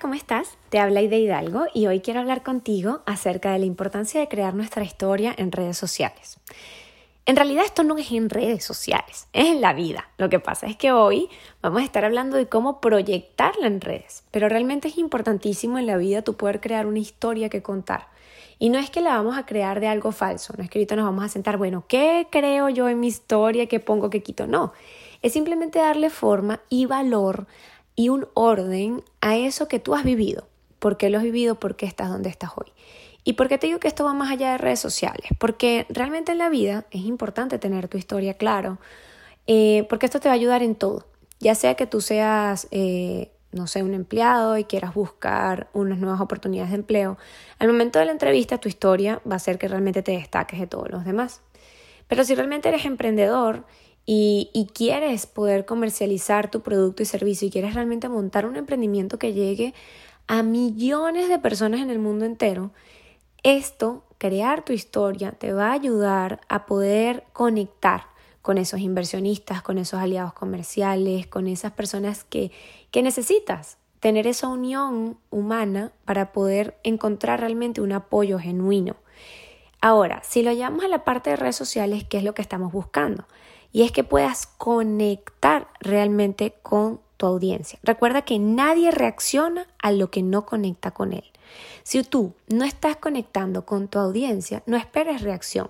¿Cómo estás? Te habla Ide Hidalgo y hoy quiero hablar contigo acerca de la importancia de crear nuestra historia en redes sociales. En realidad esto no es en redes sociales, es en la vida. Lo que pasa es que hoy vamos a estar hablando de cómo proyectarla en redes, pero realmente es importantísimo en la vida tu poder crear una historia que contar. Y no es que la vamos a crear de algo falso, no es que ahorita nos vamos a sentar, bueno, ¿qué creo yo en mi historia? ¿Qué pongo? ¿Qué quito? No, es simplemente darle forma y valor y un orden a eso que tú has vivido. ¿Por qué lo has vivido? ¿Por qué estás donde estás hoy? ¿Y por qué te digo que esto va más allá de redes sociales? Porque realmente en la vida es importante tener tu historia claro, eh, porque esto te va a ayudar en todo. Ya sea que tú seas, eh, no sé, un empleado y quieras buscar unas nuevas oportunidades de empleo, al momento de la entrevista tu historia va a ser que realmente te destaques de todos los demás. Pero si realmente eres emprendedor y, quieres poder comercializar tu producto y servicio y quieres realmente montar un emprendimiento que llegue a millones de personas en el mundo entero, esto, crear tu historia, te va a ayudar a poder conectar con esos inversionistas, con esos aliados comerciales, con esas personas que, que necesitas, tener esa unión humana para poder encontrar realmente un apoyo genuino. Ahora, si lo llevamos a la parte de redes sociales, ¿qué es lo que estamos buscando? Y es que puedas conectar realmente con tu audiencia. Recuerda que nadie reacciona a lo que no conecta con él. Si tú no estás conectando con tu audiencia, no esperes reacción.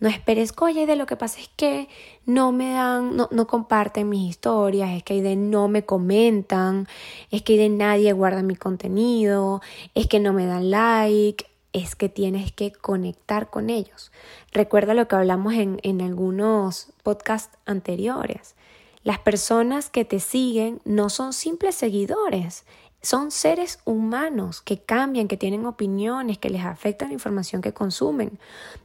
No esperes, oye, de lo que pasa es que no me dan, no, no comparten mis historias, es que de no me comentan, es que de nadie guarda mi contenido, es que no me dan like, es que tienes que conectar con ellos. Recuerda lo que hablamos en, en algunos podcasts anteriores. Las personas que te siguen no son simples seguidores, son seres humanos que cambian, que tienen opiniones, que les afecta la información que consumen.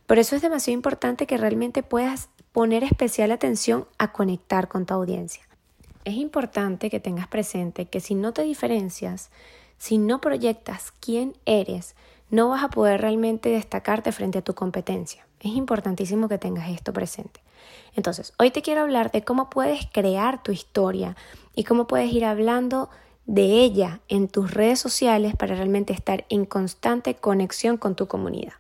Por eso es demasiado importante que realmente puedas poner especial atención a conectar con tu audiencia. Es importante que tengas presente que si no te diferencias, si no proyectas quién eres, no vas a poder realmente destacarte frente a tu competencia. Es importantísimo que tengas esto presente. Entonces, hoy te quiero hablar de cómo puedes crear tu historia y cómo puedes ir hablando de ella en tus redes sociales para realmente estar en constante conexión con tu comunidad.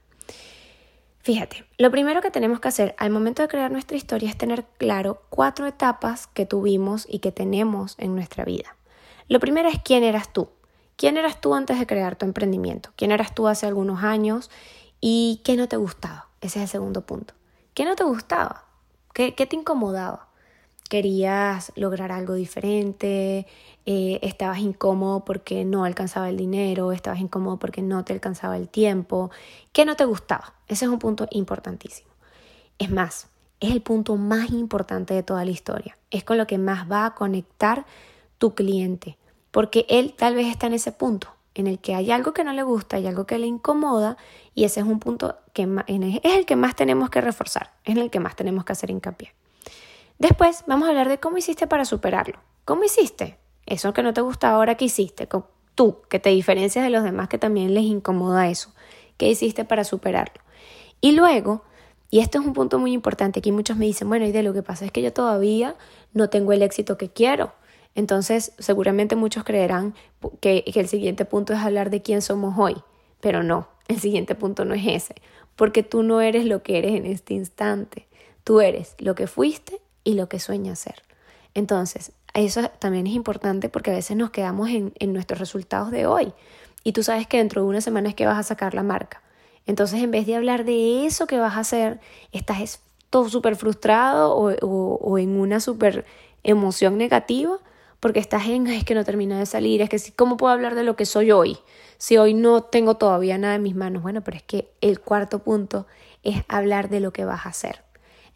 Fíjate, lo primero que tenemos que hacer al momento de crear nuestra historia es tener claro cuatro etapas que tuvimos y que tenemos en nuestra vida. Lo primero es quién eras tú. ¿Quién eras tú antes de crear tu emprendimiento? ¿Quién eras tú hace algunos años y qué no te gustaba? Ese es el segundo punto. ¿Qué no te gustaba? ¿Qué, te incomodaba? ¿Querías lograr algo diferente? Eh, ¿Estabas incómodo porque no alcanzaba el dinero? ¿Estabas incómodo porque no te alcanzaba el tiempo? ¿Qué no te gustaba? Ese es un punto importantísimo. Es más, es el punto más importante de toda la historia. Es con lo que más va a conectar tu cliente porque él tal vez está en ese punto en el que hay algo que no le gusta, hay algo que le incomoda y ese es un punto que es el que más tenemos que reforzar, es en el que más tenemos que hacer hincapié. Después vamos a hablar de cómo hiciste para superarlo. ¿Cómo hiciste? Eso que no te gusta ahora, ¿qué hiciste? Tú, que te diferencias de los demás que también les incomoda eso. ¿Qué hiciste para superarlo? Y luego, y esto es un punto muy importante, aquí muchos me dicen, bueno, y de lo que pasa es que yo todavía no tengo el éxito que quiero. Entonces, seguramente muchos creerán que, el siguiente punto es hablar de quién somos hoy, pero no, el siguiente punto no es ese, porque tú no eres lo que eres en este instante, tú eres lo que fuiste y lo que sueñas ser. Entonces, eso también es importante porque a veces nos quedamos en, nuestros resultados de hoy y tú sabes que dentro de una semana es que vas a sacar la marca. Entonces, en vez de hablar de eso que vas a hacer, estás todo súper frustrado o, o, en una súper emoción negativa porque estás en, es que no termina de salir, es que ¿cómo puedo hablar de lo que soy hoy? Si hoy no tengo todavía nada en mis manos. Bueno, pero es que el cuarto punto es hablar de lo que vas a hacer.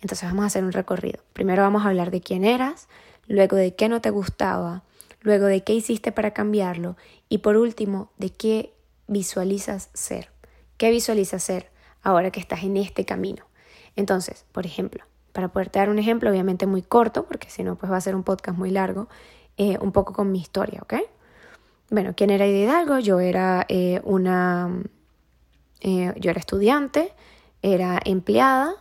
Entonces vamos a hacer un recorrido. Primero vamos a hablar de quién eras, luego de qué no te gustaba, luego de qué hiciste para cambiarlo y por último de qué visualizas ser. ¿Qué visualizas hacer ahora que estás en este camino? Entonces, por ejemplo, para poderte dar un ejemplo, obviamente muy corto, porque si no, pues va a ser un podcast muy largo, eh, un poco con mi historia, ¿ok? Bueno, ¿quién era Ida Hidalgo? Yo era eh, una... Eh, yo era estudiante, era empleada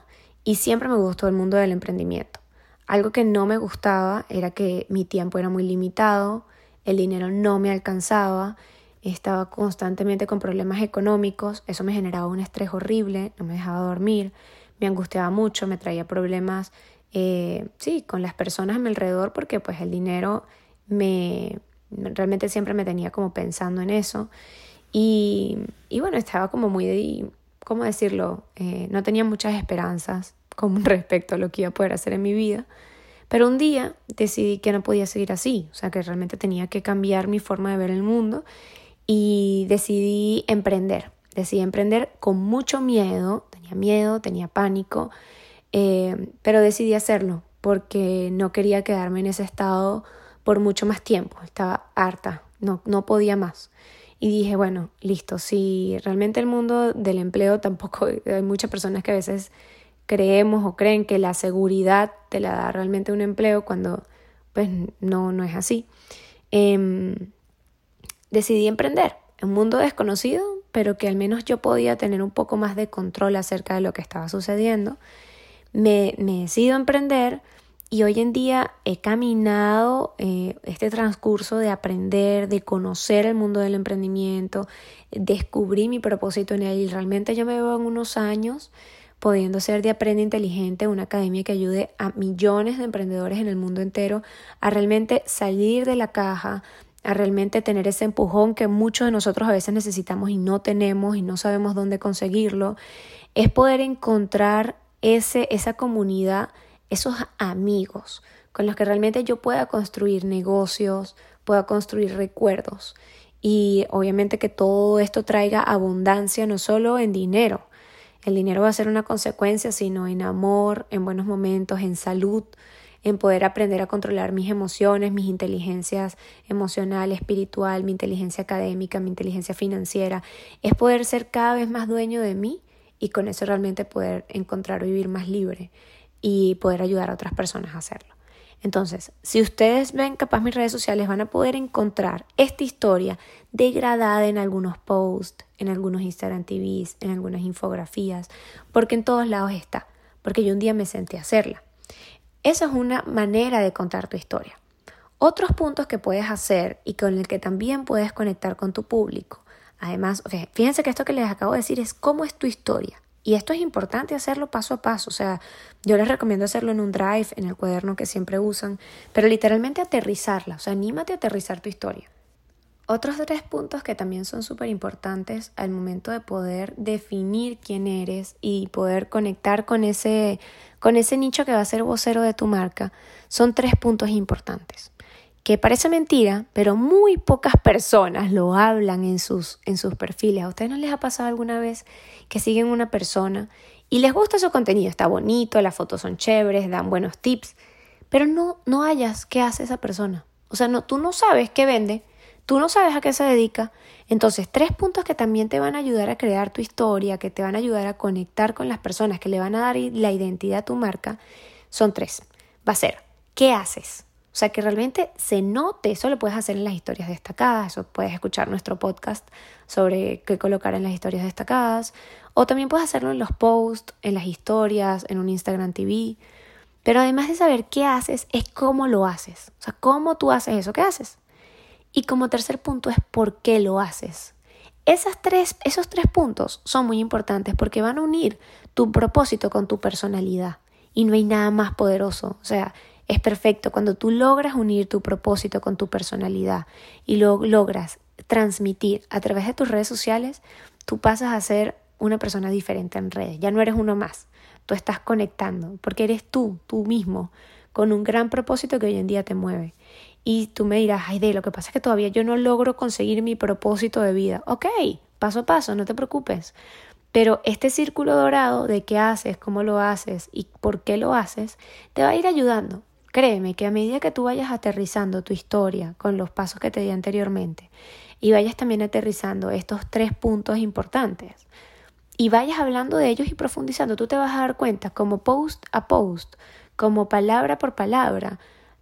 y siempre me gustó el mundo del emprendimiento. Algo que no me gustaba era que mi tiempo era muy limitado, el dinero no me alcanzaba, estaba constantemente con problemas económicos, eso me generaba un estrés horrible, no me dejaba dormir, me angustiaba mucho, me traía problemas, sí, con las personas a mi alrededor porque pues el dinero me, realmente siempre me tenía como pensando en eso y, y bueno, estaba como muy, ¿cómo decirlo? Eh, no tenía muchas esperanzas con respecto a lo que iba a poder hacer en mi vida. Pero un día decidí que no podía seguir así, o sea que realmente tenía que cambiar mi forma de ver el mundo y decidí emprender. Decidí emprender con mucho miedo, tenía miedo, tenía pánico, eh, pero decidí hacerlo porque no quería quedarme en ese estado por mucho más tiempo, estaba harta, no, no podía más. Y dije, bueno, listo, si realmente el mundo del empleo tampoco, hay muchas personas que a veces creemos o creen que la seguridad te la da realmente un empleo cuando pues no, no es así. Em, decidí emprender en un mundo desconocido, pero que al menos yo podía tener un poco más de control acerca de lo que estaba sucediendo. Me, me decido emprender y hoy en día he caminado eh, este transcurso de aprender, de conocer el mundo del emprendimiento, descubrí mi propósito en él y realmente yo me veo en unos años pudiendo ser de Aprende Inteligente, una academia que ayude a millones de emprendedores en el mundo entero a realmente salir de la caja, a realmente tener ese empujón que muchos de nosotros a veces necesitamos y no tenemos y no sabemos dónde conseguirlo, es poder encontrar ese, esa comunidad, esos amigos con los que realmente yo pueda construir negocios, pueda construir recuerdos. Y obviamente que todo esto traiga abundancia no solo en dinero, el dinero va a ser una consecuencia, sino en amor, en buenos momentos, en salud, en poder aprender a controlar mis emociones, mis inteligencias emocional, espiritual, mi inteligencia académica, mi inteligencia financiera. Es poder ser cada vez más dueño de mí y con eso realmente poder encontrar vivir más libre y poder ayudar a otras personas a hacerlo. Entonces, si ustedes ven capaz mis redes sociales, van a poder encontrar esta historia degradada en algunos posts, en algunos Instagram TVs, en algunas infografías, porque en todos lados está, porque yo un día me senté a hacerla. Esa es una manera de contar tu historia. Otros puntos que puedes hacer y con el que también puedes conectar con tu público. Además, fíjense que esto que les acabo de decir es cómo es tu historia. Y esto es importante hacerlo paso a paso. O sea, yo les recomiendo hacerlo en un drive, en el cuaderno que siempre usan, pero literalmente aterrizarla. O sea, anímate a aterrizar tu historia. Otros tres puntos que también son súper importantes al momento de poder definir quién eres y poder conectar con ese, con ese nicho que va a ser vocero de tu marca son tres puntos importantes que parece mentira, pero muy pocas personas lo hablan en sus, en sus perfiles. ¿A ustedes no les ha pasado alguna vez que siguen una persona y les gusta su contenido? Está bonito, las fotos son chéveres, dan buenos tips, pero no, no hayas qué hace esa persona. O sea, no, tú no sabes qué vende, tú no sabes a qué se dedica. Entonces, tres puntos que también te van a ayudar a crear tu historia, que te van a ayudar a conectar con las personas, que le van a dar la identidad a tu marca, son tres. Va a ser, ¿qué haces? O sea, que realmente se note, eso lo puedes hacer en las historias destacadas, eso puedes escuchar nuestro podcast sobre qué colocar en las historias destacadas, o también puedes hacerlo en los posts, en las historias, en un Instagram TV. Pero además de saber qué haces, es cómo lo haces. O sea, cómo tú haces eso que haces. Y como tercer punto es por qué lo haces. Tres, esos tres puntos son muy importantes porque van a unir tu propósito con tu personalidad. Y no hay nada más poderoso. O sea, es perfecto cuando tú logras unir tu propósito con tu personalidad y lo logras transmitir a través de tus redes sociales, tú pasas a ser una persona diferente en redes, ya no eres uno más, tú estás conectando, porque eres tú, tú mismo, con un gran propósito que hoy en día te mueve. Y tú me dirás, ay, de lo que pasa es que todavía yo no logro conseguir mi propósito de vida. Ok, paso a paso, no te preocupes. Pero este círculo dorado de qué haces, cómo lo haces y por qué lo haces, te va a ir ayudando. Créeme que a medida que tú vayas aterrizando tu historia con los pasos que te di anteriormente y vayas también aterrizando estos tres puntos importantes, y vayas hablando de ellos y profundizando, tú te vas a dar cuenta, como post a post, como palabra por palabra,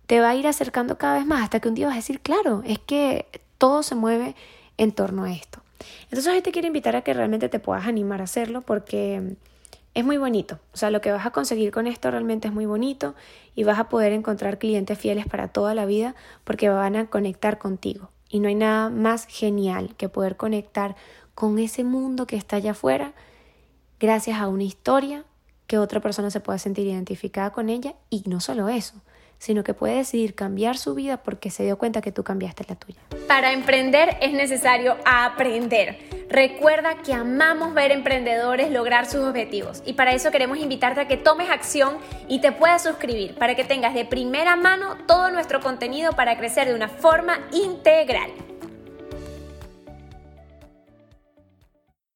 te va a ir acercando cada vez más hasta que un día vas a decir, claro, es que todo se mueve en torno a esto. Entonces hoy te quiero invitar a que realmente te puedas animar a hacerlo porque es muy bonito. O sea, lo que vas a conseguir con esto realmente es muy bonito y vas a poder encontrar clientes fieles para toda la vida porque van a conectar contigo. Y no hay nada más genial que poder conectar con ese mundo que está allá afuera gracias a una historia que otra persona se pueda sentir identificada con ella y no solo eso, sino que puede decidir cambiar su vida porque se dio cuenta que tú cambiaste la tuya. Para emprender es necesario aprender. Recuerda que amamos ver emprendedores lograr sus objetivos y para eso queremos invitarte a que tomes acción y te puedas suscribir para que tengas de primera mano todo nuestro contenido para crecer de una forma integral.